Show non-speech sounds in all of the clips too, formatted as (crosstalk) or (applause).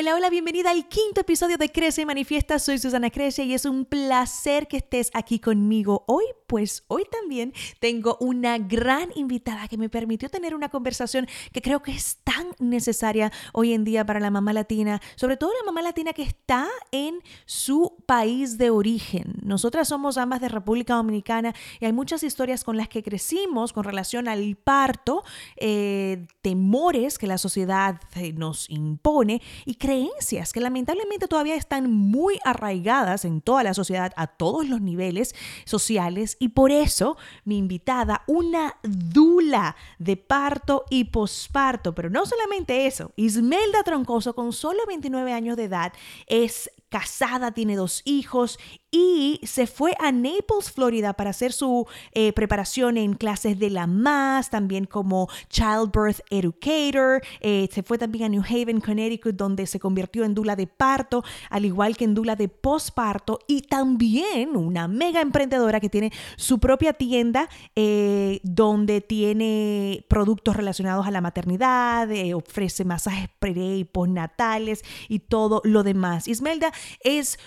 Hola, hola, bienvenida al quinto episodio de Crece y Manifiesta. Soy Susana Crece y es un placer que estés aquí conmigo hoy. Pues hoy también tengo una gran invitada que me permitió tener una conversación que creo que es tan necesaria hoy en día para la mamá latina, sobre todo la mamá latina que está en su país de origen. Nosotras somos ambas de República Dominicana y hay muchas historias con las que crecimos con relación al parto, eh, temores que la sociedad eh, nos impone y creencias que lamentablemente todavía están muy arraigadas en toda la sociedad a todos los niveles sociales y por eso mi invitada, una dula de parto y posparto, pero no solamente eso, Ismelda Troncoso con solo 29 años de edad es casada, tiene dos hijos y se fue a Naples, Florida, para hacer su eh, preparación en clases de la MAS, también como Childbirth Educator. Eh, se fue también a New Haven, Connecticut, donde se convirtió en dula de parto, al igual que en dula de posparto. Y también una mega emprendedora que tiene su propia tienda eh, donde tiene productos relacionados a la maternidad, ofrece masajes pre y postnatales y todo lo demás. Ismelda es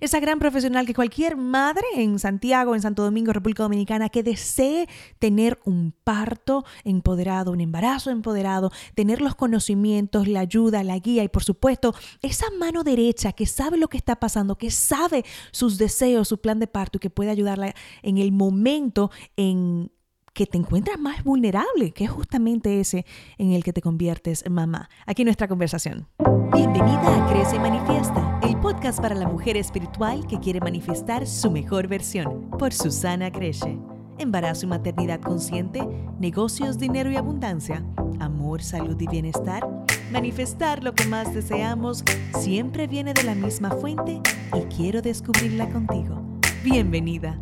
esa gran profesional que cualquier madre en Santiago, en Santo Domingo, República Dominicana, que desee tener un parto empoderado, un embarazo empoderado, tener los conocimientos, la ayuda, la guía y por supuesto esa mano derecha que sabe lo que está pasando, que sabe sus deseos, su plan de parto y que puede ayudarla en el momento en que te encuentras más vulnerable, que es justamente ese en el que te conviertes mamá. Aquí nuestra conversación. Bienvenida a Crece y Manifiesta, el podcast para la mujer espiritual que quiere manifestar su mejor versión, por Susana Creche. Embarazo y maternidad consciente, negocios, dinero y abundancia, amor, salud y bienestar. Manifestar lo que más deseamos siempre viene de la misma fuente y quiero descubrirla contigo. Bienvenida.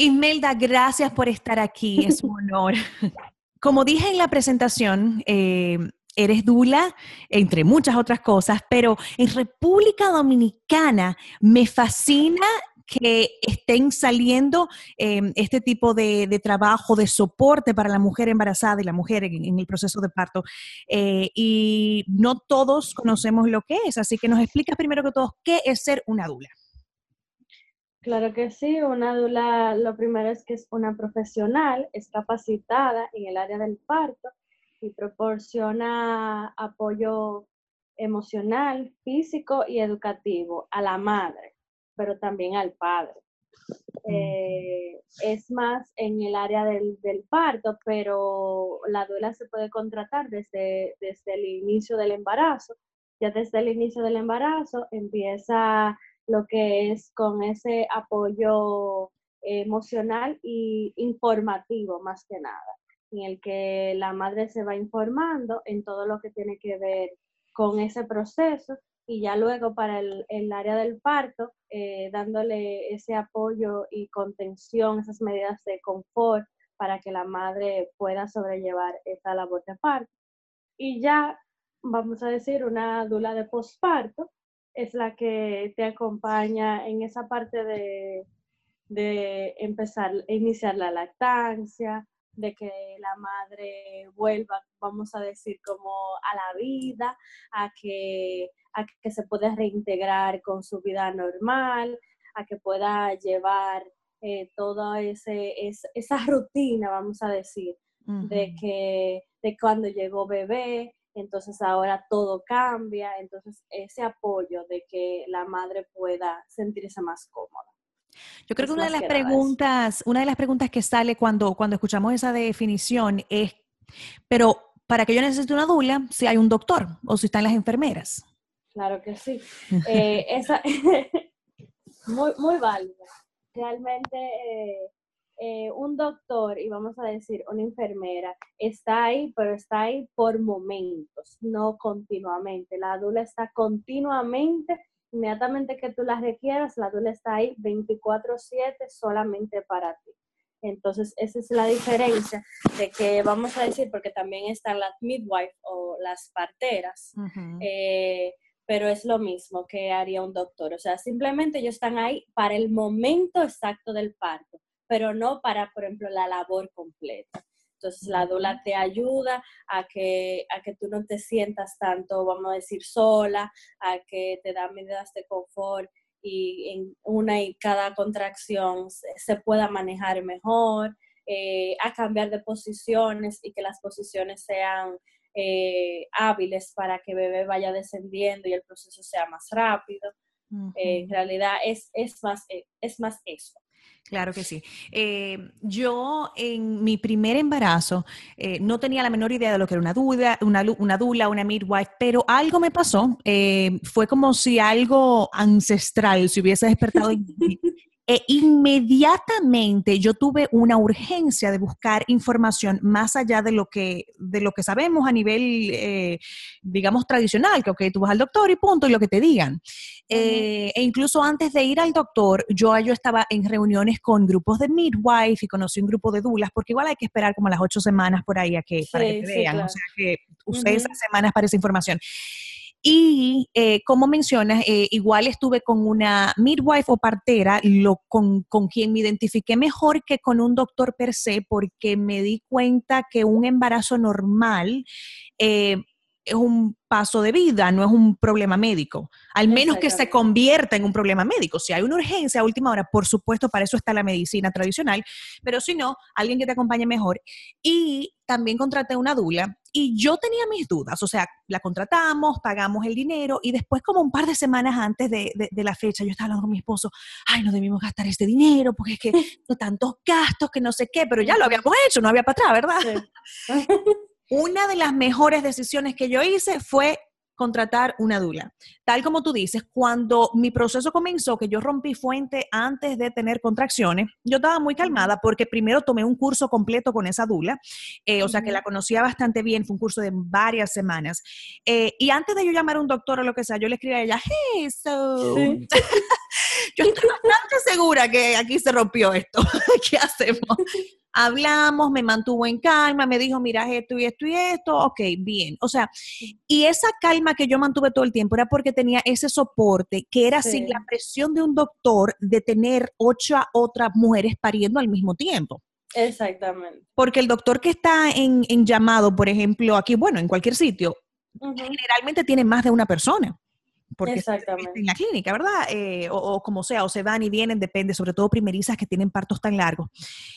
Imelda, gracias por estar aquí, es un honor. Como dije en la presentación, eh, eres Dula, entre muchas otras cosas, pero en República Dominicana me fascina que estén saliendo em, este tipo de, trabajo, de soporte para la mujer embarazada y la mujer en, el proceso de parto. Eh, y no todos conocemos lo que es, así que nos explicas primero que todo qué es ser una Dula. Claro que sí, una dula lo primero es que es una profesional, es capacitada en el área del parto y proporciona apoyo emocional, físico y educativo a la madre, pero también al padre. Eh, es más en el área del, parto, pero la dula se puede contratar desde, desde el inicio del embarazo. Ya desde el inicio del embarazo empieza lo que es con ese apoyo emocional y informativo más que nada, en el que la madre se va informando en todo lo que tiene que ver con ese proceso y ya luego para el, área del parto, eh, dándole ese apoyo y contención, esas medidas de confort para que la madre pueda sobrellevar esa labor de parto. Y ya, vamos a decir, una dula de posparto, es la que te acompaña en esa parte de, de empezar, iniciar la lactancia, de que la madre vuelva, vamos a decir, como a la vida, a que, a que se pueda reintegrar con su vida normal, a que pueda llevar eh, toda ese, esa rutina, vamos a decir, de que de cuando llegó bebé, entonces ahora todo cambia, entonces ese apoyo de que la madre pueda sentirse más cómoda. Yo creo que una de las preguntas, una de las preguntas que sale cuando, cuando escuchamos esa definición es, pero ¿para qué yo necesito una dula si hay un doctor o si están las enfermeras? Claro que sí. (laughs) Eh, esa, (laughs) muy, muy válida. Realmente eh, eh, un doctor y vamos a decir una enfermera está ahí, pero está ahí por momentos, no continuamente. La dula está continuamente, inmediatamente que tú la requieras, la dula está ahí 24/7 solamente para ti. Entonces, esa es la diferencia de que vamos a decir, porque también están las midwife o las parteras, eh, pero es lo mismo que haría un doctor. O sea, simplemente ellos están ahí para el momento exacto del parto pero no para, por ejemplo, la labor completa. Entonces la dula te ayuda a que, a que tú no te sientas tanto, vamos a decir, sola, a que te da medidas de confort y en una y cada contracción se, pueda manejar mejor, eh, a cambiar de posiciones y que las posiciones sean eh, hábiles para que bebé vaya descendiendo y el proceso sea más rápido. Eh, en realidad es, es, más, es más eso. Claro que sí. yo en mi primer embarazo no tenía la menor idea de lo que era una duda, una, una dula, una midwife, pero algo me pasó. fue como si algo ancestral se hubiese despertado en mí (laughs) e inmediatamente yo tuve una urgencia de buscar información más allá de lo que, de lo que sabemos a nivel, eh, digamos, tradicional, que okay, tú vas al doctor y punto, y lo que te digan. Eh, e incluso antes de ir al doctor, yo, yo estaba en reuniones con grupos de midwife y conocí un grupo de dulas, porque igual hay que esperar como las ocho semanas por ahí a que, para que te vean. O sea que usé esas semanas para esa información. Y eh, como mencionas, eh, igual estuve con una midwife o partera, lo, con, con, quien me identifiqué mejor que con un doctor per se, porque me di cuenta que un embarazo normal eh, es un paso de vida, no es un problema médico. Al menos que se convierta en un problema médico. Si hay una urgencia a última hora, por supuesto, para eso está la medicina tradicional, pero si no, alguien que te acompañe mejor. Y también contraté una dula y yo tenía mis dudas, o sea, la contratamos, pagamos el dinero y después como un par de semanas antes de, la fecha, yo estaba hablando con mi esposo, ay, no debimos gastar este dinero porque es que (laughs) no tantos gastos, que no sé qué, pero ya lo habíamos hecho, no había para atrás, ¿verdad? Sí. (laughs) una de las mejores decisiones que yo hice fue contratar una dula. Tal como tú dices, cuando mi proceso comenzó, que yo rompí fuente antes de tener contracciones, yo estaba muy calmada porque primero tomé un curso completo con esa dula, eh, o sea que la conocía bastante bien, fue un curso de varias semanas. Eh, y antes de yo llamar a un doctor o lo que sea, yo le escribí a ella, hey, so... (laughs) yo bastante segura que aquí se rompió esto. (laughs) ¿Qué hacemos? Hablamos, me mantuvo en calma, me dijo, mira esto y esto y esto, ok, bien. O sea, y esa calma que yo mantuve todo el tiempo era porque tenía ese soporte que era sin la presión de un doctor de tener ocho otras mujeres pariendo al mismo tiempo. Exactamente. Porque el doctor que está en, llamado, por ejemplo, aquí, bueno, en cualquier sitio, generalmente tiene más de una persona porque en la clínica, ¿verdad? Eh, o, como sea, o se van y vienen, depende, sobre todo primerizas que tienen partos tan largos.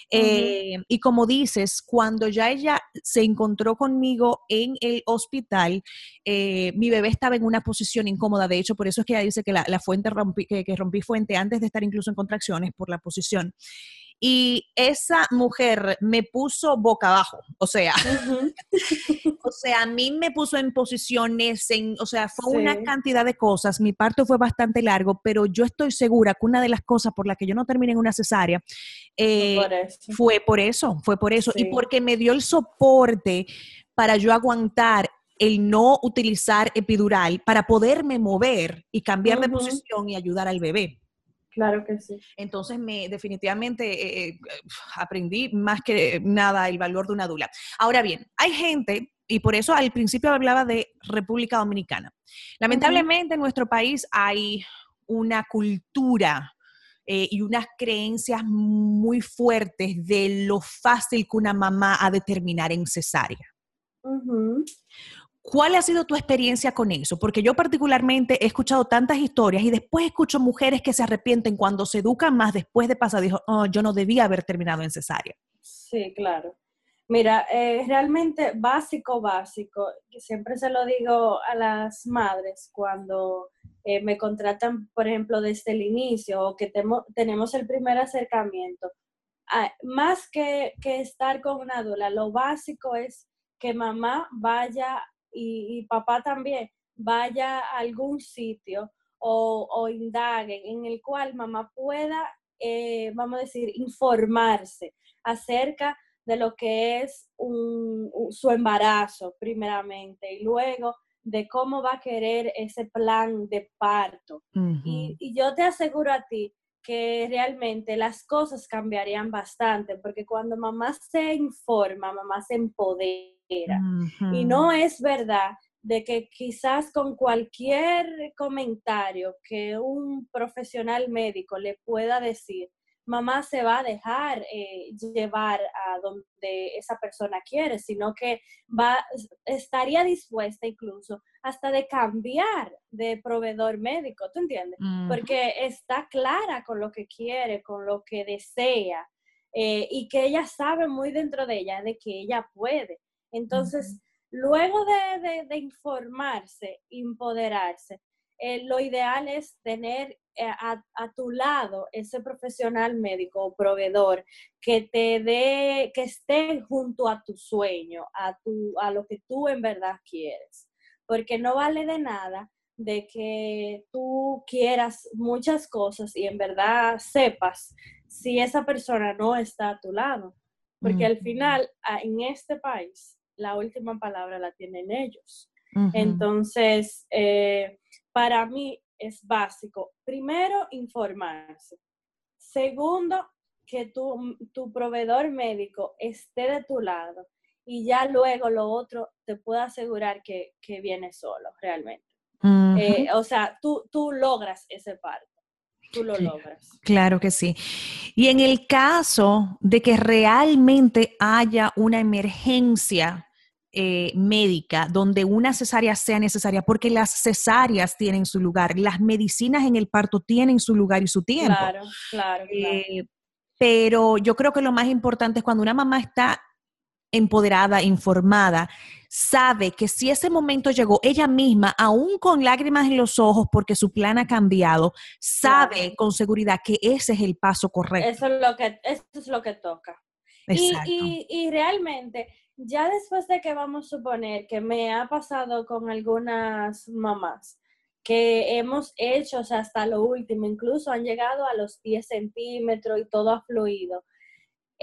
Eh, y como dices, cuando ya ella se encontró conmigo en el hospital, eh, mi bebé estaba en una posición incómoda, de hecho, por eso es que ella dice que la, fuente rompí, que, que rompí fuente antes de estar incluso en contracciones por la posición y esa mujer me puso boca abajo, o sea, (laughs) o sea, a mí me puso en posiciones, en, o sea, fue una cantidad de cosas, mi parto fue bastante largo, pero yo estoy segura que una de las cosas por las que yo no terminé en una cesárea eh, fue por eso, fue por eso, y porque me dio el soporte para yo aguantar el no utilizar epidural para poderme mover y cambiar de posición y ayudar al bebé. Claro que sí. Entonces, me definitivamente eh, eh, aprendí más que nada el valor de una dula. Ahora bien, hay gente, y por eso al principio hablaba de República Dominicana. Lamentablemente en nuestro país hay una cultura eh, y unas creencias muy fuertes de lo fácil que una mamá ha de terminar en cesárea. ¿Cuál ha sido tu experiencia con eso? Porque yo particularmente he escuchado tantas historias y después escucho mujeres que se arrepienten cuando se educan más después de pasar, dijo, oh, yo no debía haber terminado en cesárea. Sí, claro. Mira, eh, realmente básico, básico, siempre se lo digo a las madres cuando eh, me contratan, por ejemplo, desde el inicio o que tenemos el primer acercamiento. Más que, que estar con una dula, lo básico es que mamá vaya y, papá también vaya a algún sitio o, o indaguen en el cual mamá pueda, eh, vamos a decir, informarse acerca de lo que es su embarazo, primeramente, y luego de cómo va a querer ese plan de parto. y, y, yo te aseguro a ti que realmente las cosas cambiarían bastante, porque cuando mamá se informa, mamá se empodera y no es verdad de que quizás con cualquier comentario que un profesional médico le pueda decir, mamá se va a dejar eh, llevar a donde esa persona quiere, sino que va, estaría dispuesta incluso hasta de cambiar de proveedor médico, ¿tú entiendes? Porque está clara con lo que quiere, con lo que desea, eh, y que ella sabe muy dentro de ella de que ella puede. Entonces, luego de, de, informarse, empoderarse, eh, lo ideal es tener eh, a, tu lado ese profesional médico o proveedor que te dé, que esté junto a tu sueño, a, tu, a lo que tú en verdad quieres. Porque no vale de nada de que tú quieras muchas cosas y en verdad sepas si esa persona no está a tu lado. Porque al final, en este país, la última palabra la tienen ellos. Entonces, eh, para mí es básico. Primero, informarse. Segundo, que tu, tu proveedor médico esté de tu lado. Y ya luego lo otro te puedo asegurar que, viene solo, realmente. Eh, o sea, tú, tú logras ese parto. Tú lo logras. Claro que sí. Y en el caso de que realmente haya una emergencia eh, médica donde una cesárea sea necesaria, porque las cesáreas tienen su lugar, las medicinas en el parto tienen su lugar y su tiempo. Claro, claro. Eh, pero yo creo que lo más importante es cuando una mamá está empoderada, informada, sabe que si ese momento llegó, ella misma, aún con lágrimas en los ojos porque su plan ha cambiado, sabe con seguridad que ese es el paso correcto. Eso es lo que, eso es lo que toca. Y, y, y, realmente ya después de que vamos a suponer que me ha pasado con algunas mamás, que hemos hecho hasta lo último, incluso han llegado a los 10 centímetros y todo ha fluido.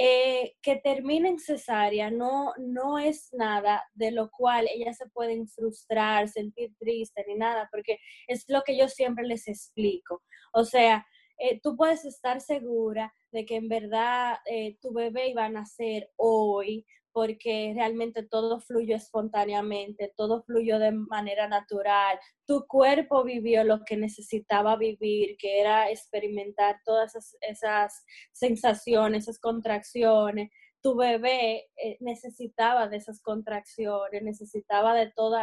Eh, que terminen cesárea no, no es nada de lo cual ellas se pueden frustrar, sentir triste ni nada, porque es lo que yo siempre les explico. O sea, eh, tú puedes estar segura de que en verdad eh, tu bebé iba a nacer hoy, porque realmente todo fluyó espontáneamente, todo fluyó de manera natural. Tu cuerpo vivió lo que necesitaba vivir, que era experimentar todas esas, sensaciones, esas contracciones. Tu bebé eh, necesitaba de esas contracciones, necesitaba de todo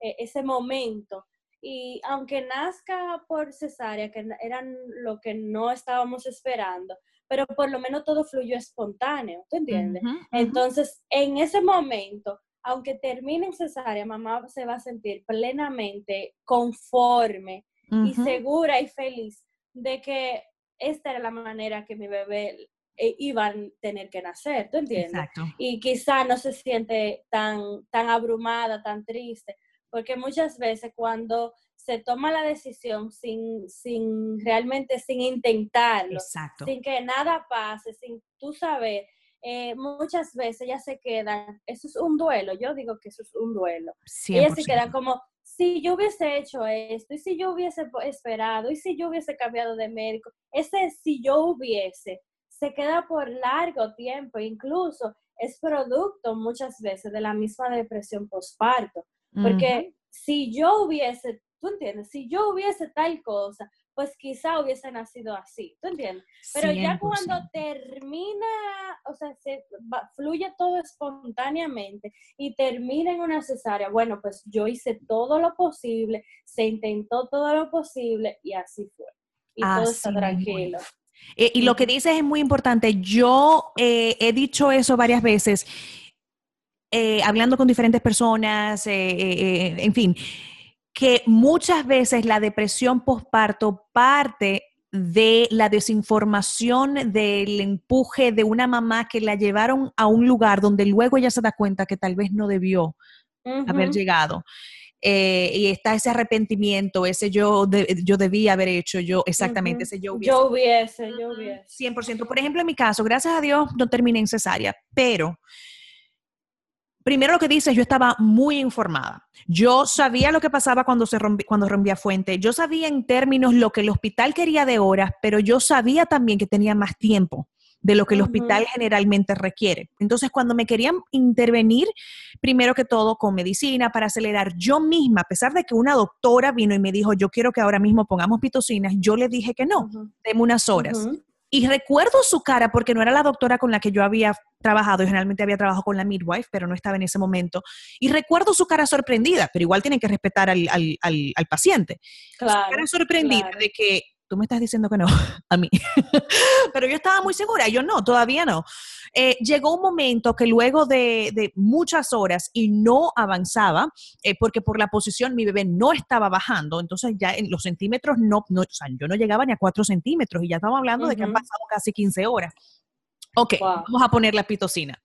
e, ese momento. Y aunque nazca por cesárea, que eran lo que no estábamos esperando, pero por lo menos todo fluyó espontáneo, ¿tú entiendes? Entonces, en ese momento, aunque termine en cesárea, mamá se va a sentir plenamente conforme y segura y feliz de que esta era la manera que mi bebé eh, iba a tener que nacer, ¿tú entiendes? Exacto. Y quizá no se siente tan, tan abrumada, tan triste, porque muchas veces cuando se toma la decisión sin, sin realmente, sin intentarlo, sin que nada pase, sin tú saber, eh, muchas veces ya se quedan, eso es un duelo, yo digo que eso es un duelo. Ellas se quedan como, si yo hubiese hecho esto, y si yo hubiese esperado, y si yo hubiese cambiado de médico, ese si yo hubiese, se queda por largo tiempo, incluso es producto muchas veces de la misma depresión postparto, porque si yo hubiese ¿tú entiendes? Si yo hubiese tal cosa, pues quizá hubiese nacido así, ¿tú entiendes? Pero ya cuando termina, o sea, se fluye todo espontáneamente y termina en una cesárea, bueno, pues yo hice todo lo posible, se intentó todo lo posible y así fue. Y todo está tranquilo. Eh, y lo que dices es muy importante. Yo eh, he dicho eso varias veces, eh, hablando con diferentes personas, en fin que muchas veces la depresión postparto parte de la desinformación, del empuje de una mamá que la llevaron a un lugar donde luego ella se da cuenta que tal vez no debió haber llegado. Eh, y está ese arrepentimiento, ese yo, yo debía haber hecho, yo, exactamente, ese yo hubiese. Yo hubiese, yo hubiese. 100%. Por ejemplo, en mi caso, gracias a Dios no terminé en cesárea, pero primero lo que dice, yo estaba muy informada. Yo sabía lo que pasaba cuando se cuando rompía fuente. Yo sabía en términos lo que el hospital quería de horas, pero yo sabía también que tenía más tiempo de lo que el hospital generalmente requiere. Entonces, cuando me querían intervenir, primero que todo con medicina para acelerar, yo misma, a pesar de que una doctora vino y me dijo, yo quiero que ahora mismo pongamos pitocinas, yo le dije que no, uh unas horas. Y recuerdo su cara porque no era la doctora con la que yo había trabajado, yo generalmente había trabajado con la midwife, pero no estaba en ese momento. Y recuerdo su cara sorprendida, pero igual tienen que respetar al, al, al, paciente. Claro, su cara sorprendida de que tú me estás diciendo que no, (laughs) a mí. Pero yo estaba muy segura, yo no, todavía no. Eh, llegó un momento que luego de, muchas horas y no avanzaba, eh, porque por la posición mi bebé no estaba bajando, entonces ya en los centímetros no, no o sea, yo no llegaba ni a cuatro centímetros y ya estamos hablando de que han pasado casi 15 horas. Ok, vamos a poner la pitocina.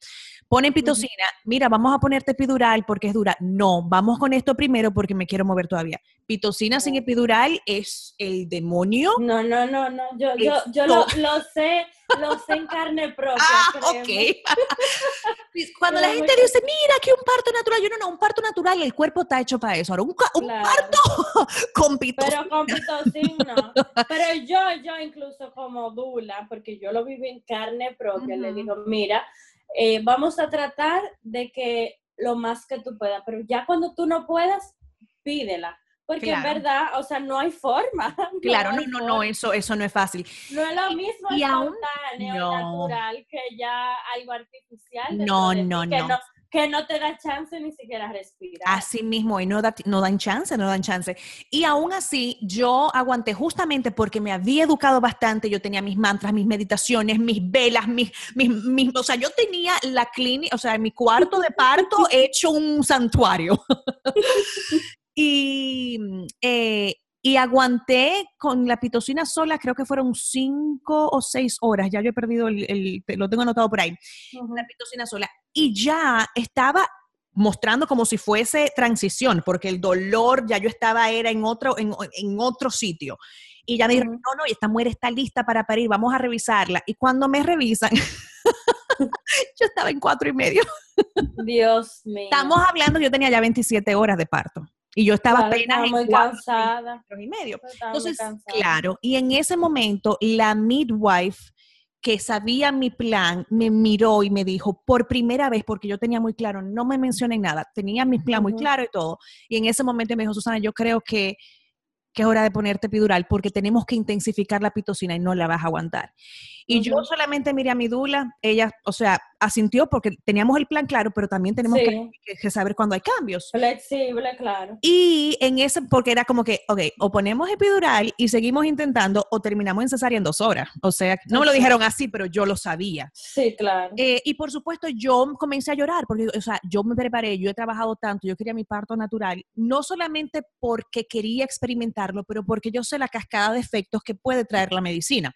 Ponen pitocina, mira, vamos a ponerte epidural porque es dura. No, vamos con esto primero porque me quiero mover todavía. Pitocina sin epidural es el demonio. No, no, no, no, yo, yo, yo lo, sé, lo sé en carne propia. Ah, ok. (laughs) Cuando la gente dice, mira, que un parto natural, yo no, no, un parto natural, el cuerpo está hecho para eso. Ahora, un, parto (laughs) con pitocina. Pero con pitocina. Pero yo, yo incluso como dula, porque yo lo viví en carne propia, le digo, mira, eh, vamos a tratar de que lo más que tú puedas, pero ya cuando tú no puedas, pídela. Porque en verdad, o sea, no hay forma. (laughs) claro, no, no, no, eso, eso no es fácil. No es lo mismo y, espontáneo natural que ya algo artificial. No, no, no que no te da chance ni siquiera respirar. Así mismo, y no, no dan chance, no dan chance. Y aún así, yo aguanté justamente porque me había educado bastante, yo tenía mis mantras, mis meditaciones, mis velas, mis, mis, o sea, yo tenía la clínica, o sea, mi cuarto de parto (laughs) hecho un santuario. (laughs) y eh, y aguanté con la pitocina sola, creo que fueron cinco o seis horas, ya yo he perdido el, lo tengo anotado por ahí, la pitocina sola. Y ya estaba mostrando como si fuese transición, porque el dolor ya yo estaba, era en otro, en, otro sitio. Y ya me dijeron, no, no, y esta mujer está lista para parir, vamos a revisarla. Y cuando me revisan, (laughs) yo estaba en cuatro y medio. Dios mío. Estamos hablando, yo tenía ya 27 horas de parto. Y yo estaba apenas en muy cansada. y medio. Entonces, claro, y en ese momento la midwife que sabía mi plan me miró y me dijo por primera vez, porque yo tenía muy claro, no me mencionen nada, tenía mi plan muy claro y todo. Y en ese momento me dijo, Susana, yo creo que que es hora de ponerte epidural porque tenemos que intensificar la pitocina y no la vas a aguantar. Y yo solamente miré a mi dula, ella, o sea, asintió porque teníamos el plan claro, pero también tenemos que, saber cuándo hay cambios. Flexible, claro. Y en ese, porque era como que, ok, o ponemos epidural y seguimos intentando o terminamos en cesárea en dos horas. O sea, no me lo dijeron así, pero yo lo sabía. Sí, claro. Eh, y por supuesto, yo comencé a llorar porque, o sea, yo me preparé, yo he trabajado tanto, yo quería mi parto natural, no solamente porque quería experimentarlo, pero porque yo sé la cascada de efectos que puede traer la medicina.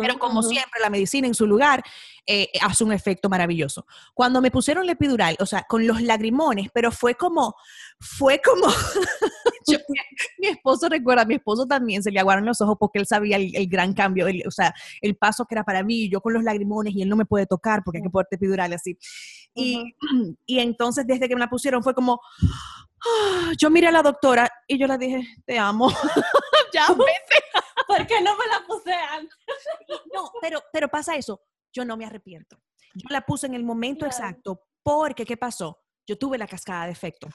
Pero como siempre, la medicina en su lugar eh, hace un efecto maravilloso. Cuando me pusieron la epidural, o sea, con los lagrimones, pero fue como, fue como, (laughs) mi, esposo recuerda, mi esposo también se le aguaron los ojos porque él sabía el, gran cambio, o sea, el paso que era para mí, yo con los lagrimones y él no me puede tocar porque hay que ponerte epidural así. Y, (clears throat) y entonces desde que me la pusieron fue como, ah, yo miré a la doctora y yo le dije, te amo, (laughs) ya (laughs) vete. ¿Por qué no me la puse antes? No, pero, pero pasa eso, yo no me arrepiento. Yo la puse en el momento exacto porque, ¿qué pasó? Yo tuve la cascada de efecto.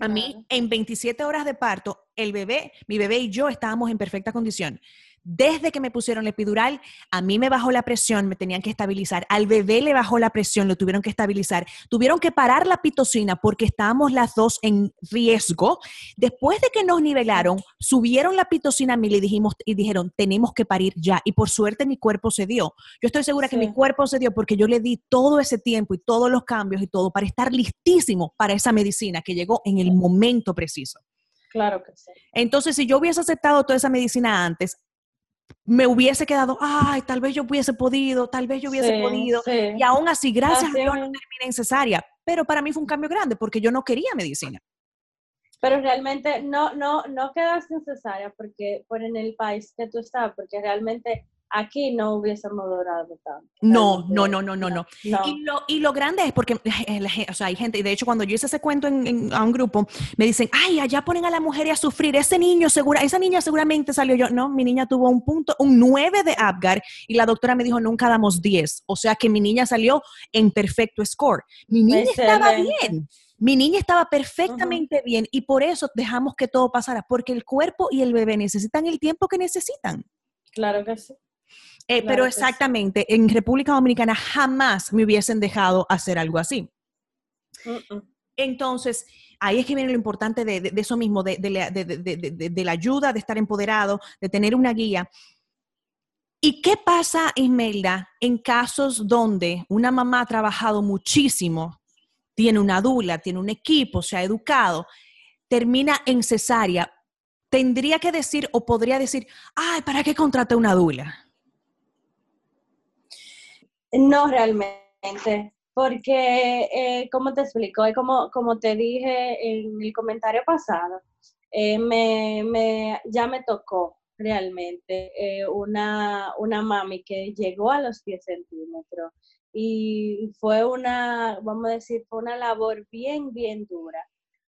A mí, en 27 horas de parto, el bebé, mi bebé y yo estábamos en perfecta condición. Desde que me pusieron la epidural, a mí me bajó la presión, me tenían que estabilizar. Al bebé le bajó la presión, lo tuvieron que estabilizar. Tuvieron que parar la pitocina porque estábamos las dos en riesgo. Después de que nos nivelaron, subieron la pitocina a mí y, dijimos, y dijeron, tenemos que parir ya. Y por suerte mi cuerpo se dio. Yo estoy segura que mi cuerpo se dio porque yo le di todo ese tiempo y todos los cambios y todo para estar listísimo para esa medicina que llegó en el momento preciso. Claro que sí. Entonces, si yo hubiese aceptado toda esa medicina antes, me hubiese quedado, ay, tal vez yo hubiese podido, tal vez yo hubiese podido. Y aún así, gracias a Dios, no terminé en cesárea. Pero para mí fue un cambio grande porque yo no quería medicina. Pero realmente no, no, no quedaste en cesárea porque por en el país que tú estás, porque realmente aquí no hubiésemos durado tanto. No, no, no, no, no, no. Y, lo, y lo grande es porque, eh, o sea, hay gente, y de hecho cuando yo hice ese cuento en, a un grupo, me dicen, ay, allá ponen a la mujer a sufrir, ese niño segura, esa niña seguramente salió yo, no, mi niña tuvo un punto, un 9 de Apgar, y la doctora me dijo, nunca damos 10, o sea que mi niña salió en perfecto score. Mi niña estaba bien. Mi niña estaba perfectamente bien y por eso dejamos que todo pasara, porque el cuerpo y el bebé necesitan el tiempo que necesitan. Claro que sí. Eh, pero exactamente, en República Dominicana jamás me hubiesen dejado hacer algo así. Entonces, ahí es que viene lo importante de, eso mismo, de, la, ayuda, de estar empoderado, de tener una guía. ¿Y qué pasa, Ismelda, en casos donde una mamá ha trabajado muchísimo, tiene una dula, tiene un equipo, se ha educado, termina en cesárea? ¿Tendría que decir o podría decir, ay, ¿para qué contraté una dula? No realmente, porque, eh, como te explico, como, como te dije en el comentario pasado, eh, me, ya me tocó realmente eh, una, una mami que llegó a los 10 centímetros y fue una, vamos a decir, fue una labor bien, bien dura,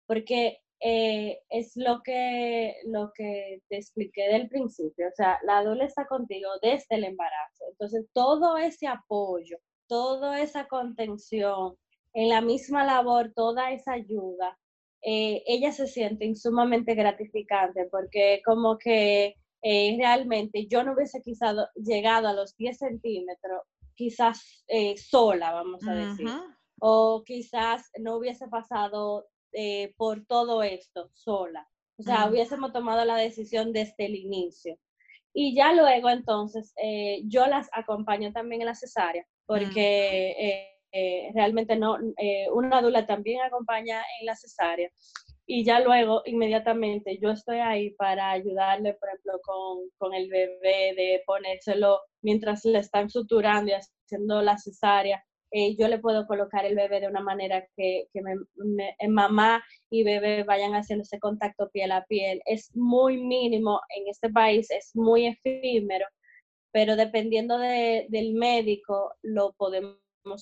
porque eh, es lo que, lo que te expliqué del principio, o sea, la doula está contigo desde el embarazo, entonces todo ese apoyo, toda esa contención, en la misma labor, toda esa ayuda, eh, ella se siente sumamente gratificante porque como que eh, realmente yo no hubiese quizás llegado a los 10 centímetros, quizás sola, vamos a decir, o quizás no hubiese pasado eh, por todo esto sola. O sea, hubiésemos tomado la decisión desde el inicio. Y ya luego, entonces, eh, yo las acompaño también en la cesárea, porque eh, realmente no, una dula también acompaña en la cesárea. Y ya luego, inmediatamente, yo estoy ahí para ayudarle, por ejemplo, con, con el bebé, de ponérselo mientras le están suturando y haciendo la cesárea, eh, yo le puedo colocar el bebé de una manera que, que eh, mamá y bebé vayan haciendo ese contacto piel a piel. Es muy mínimo en este país, es muy efímero, pero dependiendo del médico lo podemos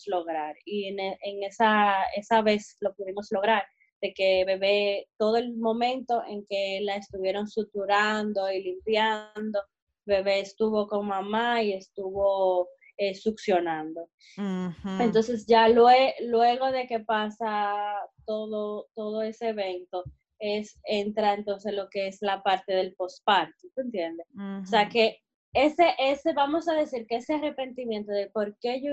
lograr. Y en, en, esa, esa vez lo pudimos lograr, de que bebé, todo el momento en que la estuvieron suturando y limpiando, bebé estuvo con mamá y estuvo eh, succionando. Entonces ya luego de que pasa todo, todo ese evento, es, entra entonces lo que es la parte del posparto, ¿tú entiendes? O sea que ese, ese, vamos a decir que ese arrepentimiento de por qué yo,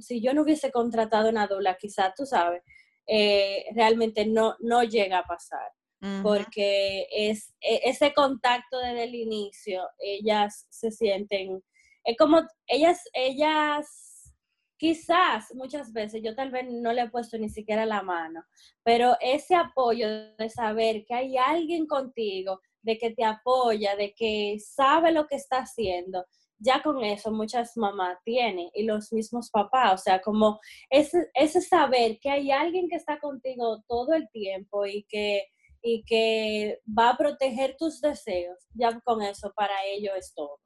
si yo no hubiese contratado una dula, quizás tú sabes, eh, realmente no, no llega a pasar. Porque es e, ese contacto desde el inicio, ellas se sienten es como ellas, ellas, quizás muchas veces, yo tal vez no le he puesto ni siquiera la mano, pero ese apoyo de saber que hay alguien contigo, de que te apoya, de que sabe lo que está haciendo, ya con eso muchas mamás tienen y los mismos papás, o sea, como ese, ese saber que hay alguien que está contigo todo el tiempo y que, y que va a proteger tus deseos, ya con eso para ellos es todo.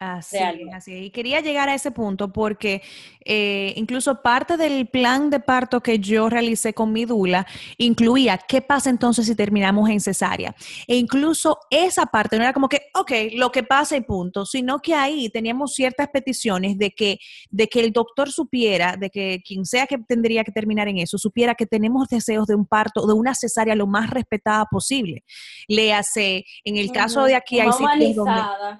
Así así Y quería llegar a ese punto porque eh, incluso parte del plan de parto que yo realicé con mi dula incluía qué pasa entonces si terminamos en cesárea. E incluso esa parte no era como que, ok, lo que pasa y punto, sino que ahí teníamos ciertas peticiones de que, de que el doctor supiera, de que quien sea que tendría que terminar en eso, supiera que tenemos deseos de un parto, de una cesárea lo más respetada posible. Le hace, en el caso de aquí hay sitios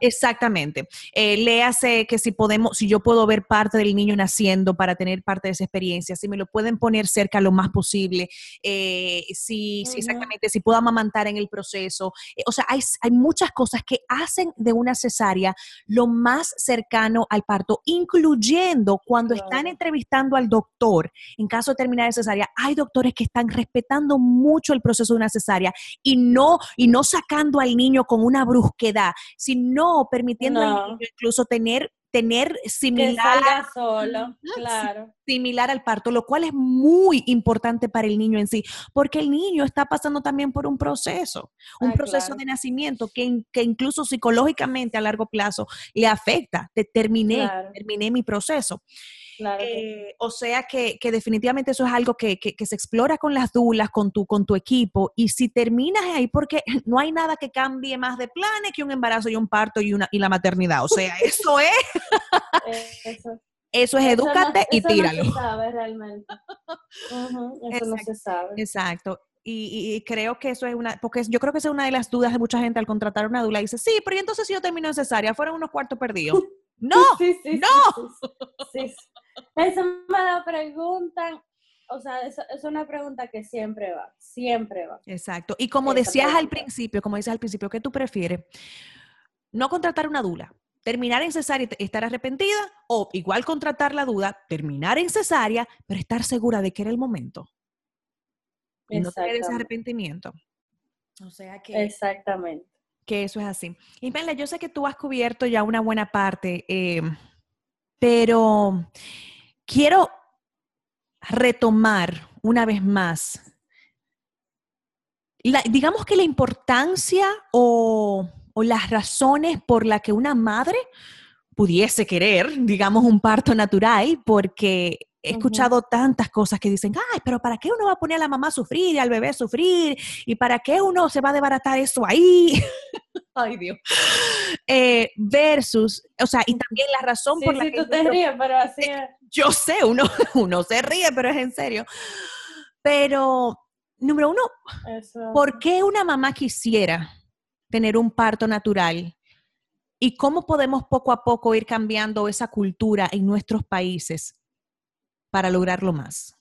Exactamente eh, léase que si podemos, si yo puedo ver parte del niño naciendo para tener parte de esa experiencia, si me lo pueden poner cerca lo más posible, eh, si, exactamente, si puedo amamantar en el proceso. Eh, o sea, hay, hay muchas cosas que hacen de una cesárea lo más cercano al parto, incluyendo cuando están entrevistando al doctor, en caso de terminar de cesárea, hay doctores que están respetando mucho el proceso de una cesárea y no, y no sacando al niño con una brusquedad, sino permitiendo al niño incluso tener tener similar, solo, claro. similar al parto, lo cual es muy importante para el niño en sí, porque el niño está pasando también por un proceso, un ah, proceso de nacimiento que, que, incluso psicológicamente a largo plazo le afecta. terminé, terminé mi proceso. Eh, o sea que, definitivamente eso es algo que, se explora con las dulas, con tu, con tu equipo. Y si terminas ahí, porque (laughs) no hay nada que cambie más de planes que un embarazo y un parto y, una, y la maternidad. O sea, (laughs) eso es. eso. Eso es edúcate y tíralo. No se sabe realmente. eso no se sabe. Exacto. Y, creo que eso es una, porque yo creo que esa es una de las dudas de mucha gente al contratar una dula. Dice, sí, pero entonces si yo termino en cesárea, fueron unos cuartos perdidos. (laughs) No, sí, sí, no. Sí, Eso me lo preguntan. O sea, es, es, una pregunta que siempre va, siempre va. Exacto. Y como decías al principio, como dices al principio, ¿qué tú prefieres? No contratar una dula, terminar en cesárea y estar arrepentida, o igual contratar la duda, terminar en cesárea, pero estar segura de que era el momento. Y no tener ese arrepentimiento. O sea que. Exactamente. Que eso es así. Y Mela, yo sé que tú has cubierto ya una buena parte, eh, pero quiero retomar una vez más, digamos que la importancia o, o las razones por las que una madre pudiese querer, digamos, un parto natural, porque he escuchado tantas cosas que dicen, ay, pero ¿para qué uno va a poner a la mamá a sufrir y al bebé a sufrir? ¿Y para qué uno se va a desbaratar eso ahí? (laughs) ay, Dios. Eh, versus, o sea, y también la razón por la que... tú te ríes, pero así es. Yo sé, uno, (laughs) uno se ríe, pero es en serio. Pero, número uno, ¿por qué una mamá quisiera tener un parto natural? ¿Y cómo podemos poco a poco ir cambiando esa cultura en nuestros países para lograrlo más?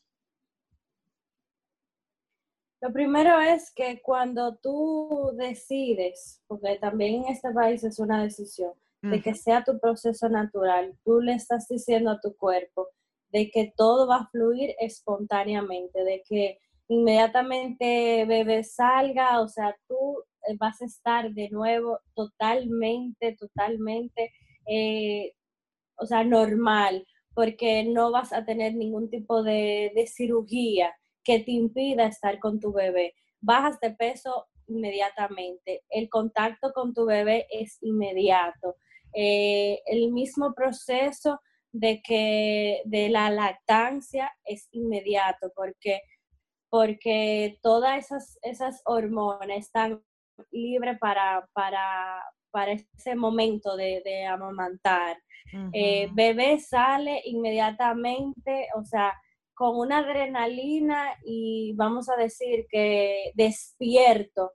Lo primero es que cuando tú decides, porque también en este país es una decisión, de que sea tu proceso natural, tú le estás diciendo a tu cuerpo de que todo va a fluir espontáneamente, de que inmediatamente bebé salga, o sea, tú eh, vas a estar de nuevo totalmente, totalmente, eh, o sea, normal porque no vas a tener ningún tipo de, cirugía que te impida estar con tu bebé. Bajas de peso inmediatamente, el contacto con tu bebé es inmediato. Eh, el mismo proceso de que de la lactancia es inmediato porque porque todas esas, esas hormonas están libres para, para, para ese momento de, de amamantar. Eh, bebé sale inmediatamente, o sea, con una adrenalina y vamos a decir que despierto,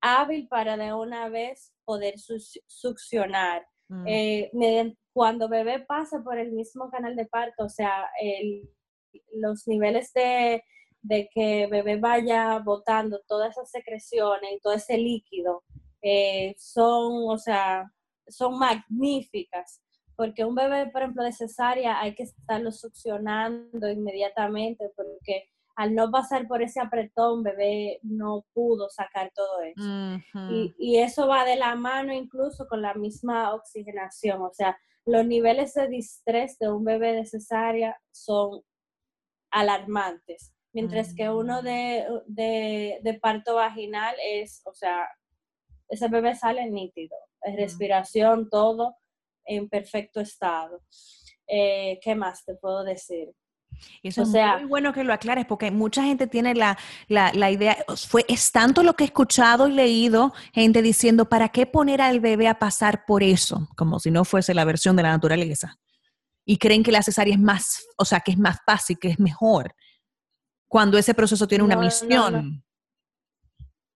hábil para de una vez poder succionar. Mm. Eh, cuando bebé pasa por el mismo canal de parto, o sea, los niveles de, de que bebé vaya botando todas esas secreciones y todo ese líquido eh, son, o sea, son magníficas porque un bebé, por ejemplo, de cesárea hay que estarlo succionando inmediatamente porque al no pasar por ese apretón, bebé no pudo sacar todo eso. y, y, eso va de la mano incluso con la misma oxigenación, o sea, los niveles de distrés de un bebé de cesárea son alarmantes, mientras que uno mm. de, de, de, parto vaginal es, o sea, ese bebé sale nítido, es respiración, todo, en perfecto estado. Eh, ¿Qué más te puedo decir? Eso es muy bueno que lo aclares porque mucha gente tiene la, la, idea, fue, es tanto lo que he escuchado y leído, gente diciendo, ¿para qué poner al bebé a pasar por eso? Como si no fuese la versión de la naturaleza. Y creen que la cesárea es más, o sea, que es más fácil, que es mejor, cuando ese proceso tiene una misión.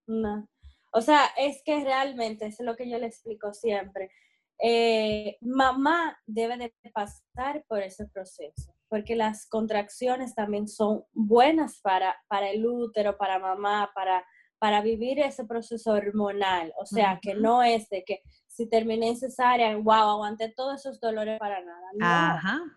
no, O sea, es que realmente, es lo que yo le explico siempre, eh, mamá debe de pasar por ese proceso, porque las contracciones también son buenas para, para el útero, para mamá, para, para vivir ese proceso hormonal. O sea, que no es de que si terminé en cesárea, wow, aguanté todos esos dolores para nada. No,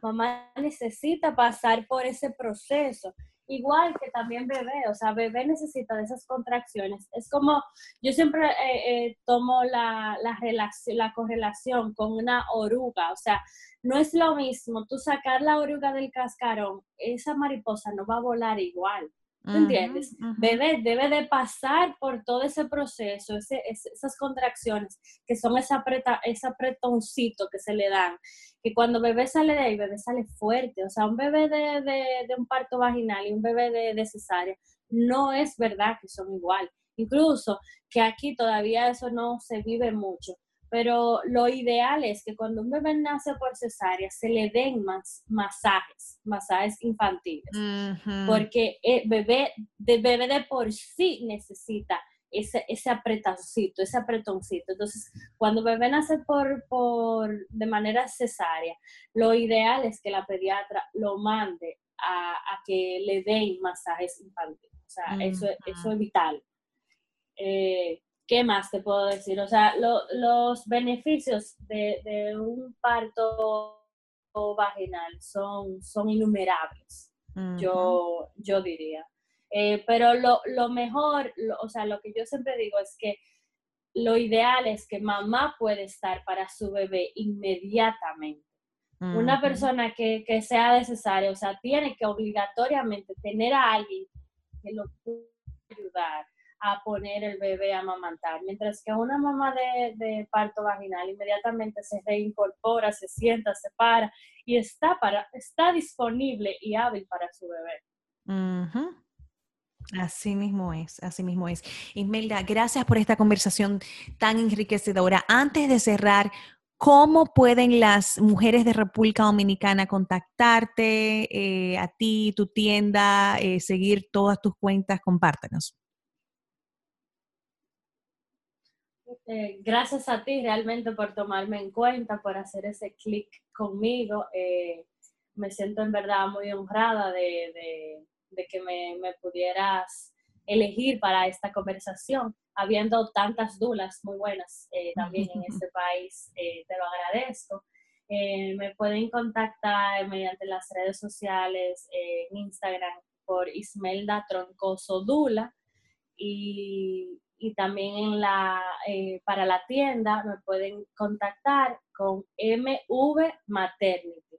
mamá necesita pasar por ese proceso igual que también bebé, o sea, bebé necesita de esas contracciones. Es como, yo siempre eh, eh, tomo la, la, relación, la correlación con una oruga, o sea, no es lo mismo tú sacar la oruga del cascarón, esa mariposa no va a volar igual. ¿Te entiendes? Bebé debe de pasar por todo ese proceso, esas contracciones, que son ese, apreta, ese apretoncito que se le dan, que cuando bebé sale de ahí, bebé sale fuerte. O sea, un bebé de, de, un parto vaginal y un bebé de, de cesárea, no es verdad que son igual. Incluso que aquí todavía eso no se vive mucho pero lo ideal es que cuando un bebé nace por cesárea se le den más masajes, masajes infantiles, porque el bebé de, bebé de por sí necesita ese, ese apretoncito, ese apretoncito. Entonces, cuando bebé nace por, por, de manera cesárea, lo ideal es que la pediatra lo mande a, a que le den masajes infantiles. O sea, eso, eso es vital. Eh, ¿Qué más te puedo decir? O sea, los beneficios de, de, un parto vaginal son, son innumerables, yo, yo diría. Eh, pero lo, lo mejor, o sea, lo que yo siempre digo es que lo ideal es que mamá puede estar para su bebé inmediatamente. Una persona que, que, sea necesaria, o sea, tiene que obligatoriamente tener a alguien que lo pueda ayudar a poner el bebé a amamantar, mientras que una mamá de, parto vaginal inmediatamente se reincorpora, se sienta, se para y está, para, está disponible y hábil para su bebé. Así mismo es, así mismo es. Ismelda, gracias por esta conversación tan enriquecedora. Antes de cerrar, ¿cómo pueden las mujeres de República Dominicana contactarte, eh, a ti, tu tienda, eh, seguir todas tus cuentas? Compártenos. Eh, gracias a ti realmente por tomarme en cuenta, por hacer ese clic conmigo. me siento en verdad muy honrada de de que me, pudieras elegir para esta conversación, habiendo tantas dulas muy buenas eh, también en este (laughs) país, eh, te lo agradezco. Eh, me pueden contactar mediante las redes sociales, en Instagram por Ismelda Troncoso Dula y, y también la, para la tienda me pueden contactar con MV Maternity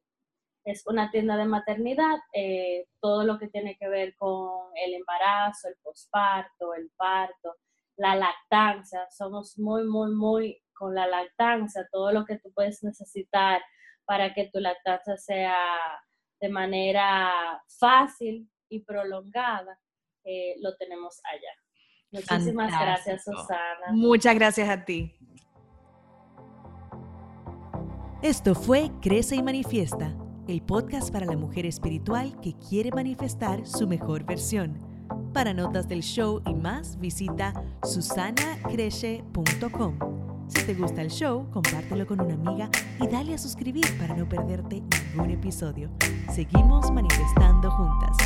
es una tienda de maternidad, eh, todo lo que tiene que ver con el embarazo, el posparto, el parto, la lactancia. Somos muy, muy, muy con la lactancia, todo lo que tú puedes necesitar para que tu lactancia sea de manera fácil y prolongada, eh, lo tenemos allá. Muchísimas gracias, Susana. Muchas gracias a ti. Esto fue Crece y Manifiesta el podcast para la mujer espiritual que quiere manifestar su mejor versión. Para notas del show y más, visita susanacreche.com. Si te gusta el show, compártelo con una amiga y dale a suscribir para no perderte ningún episodio. Seguimos manifestando juntas.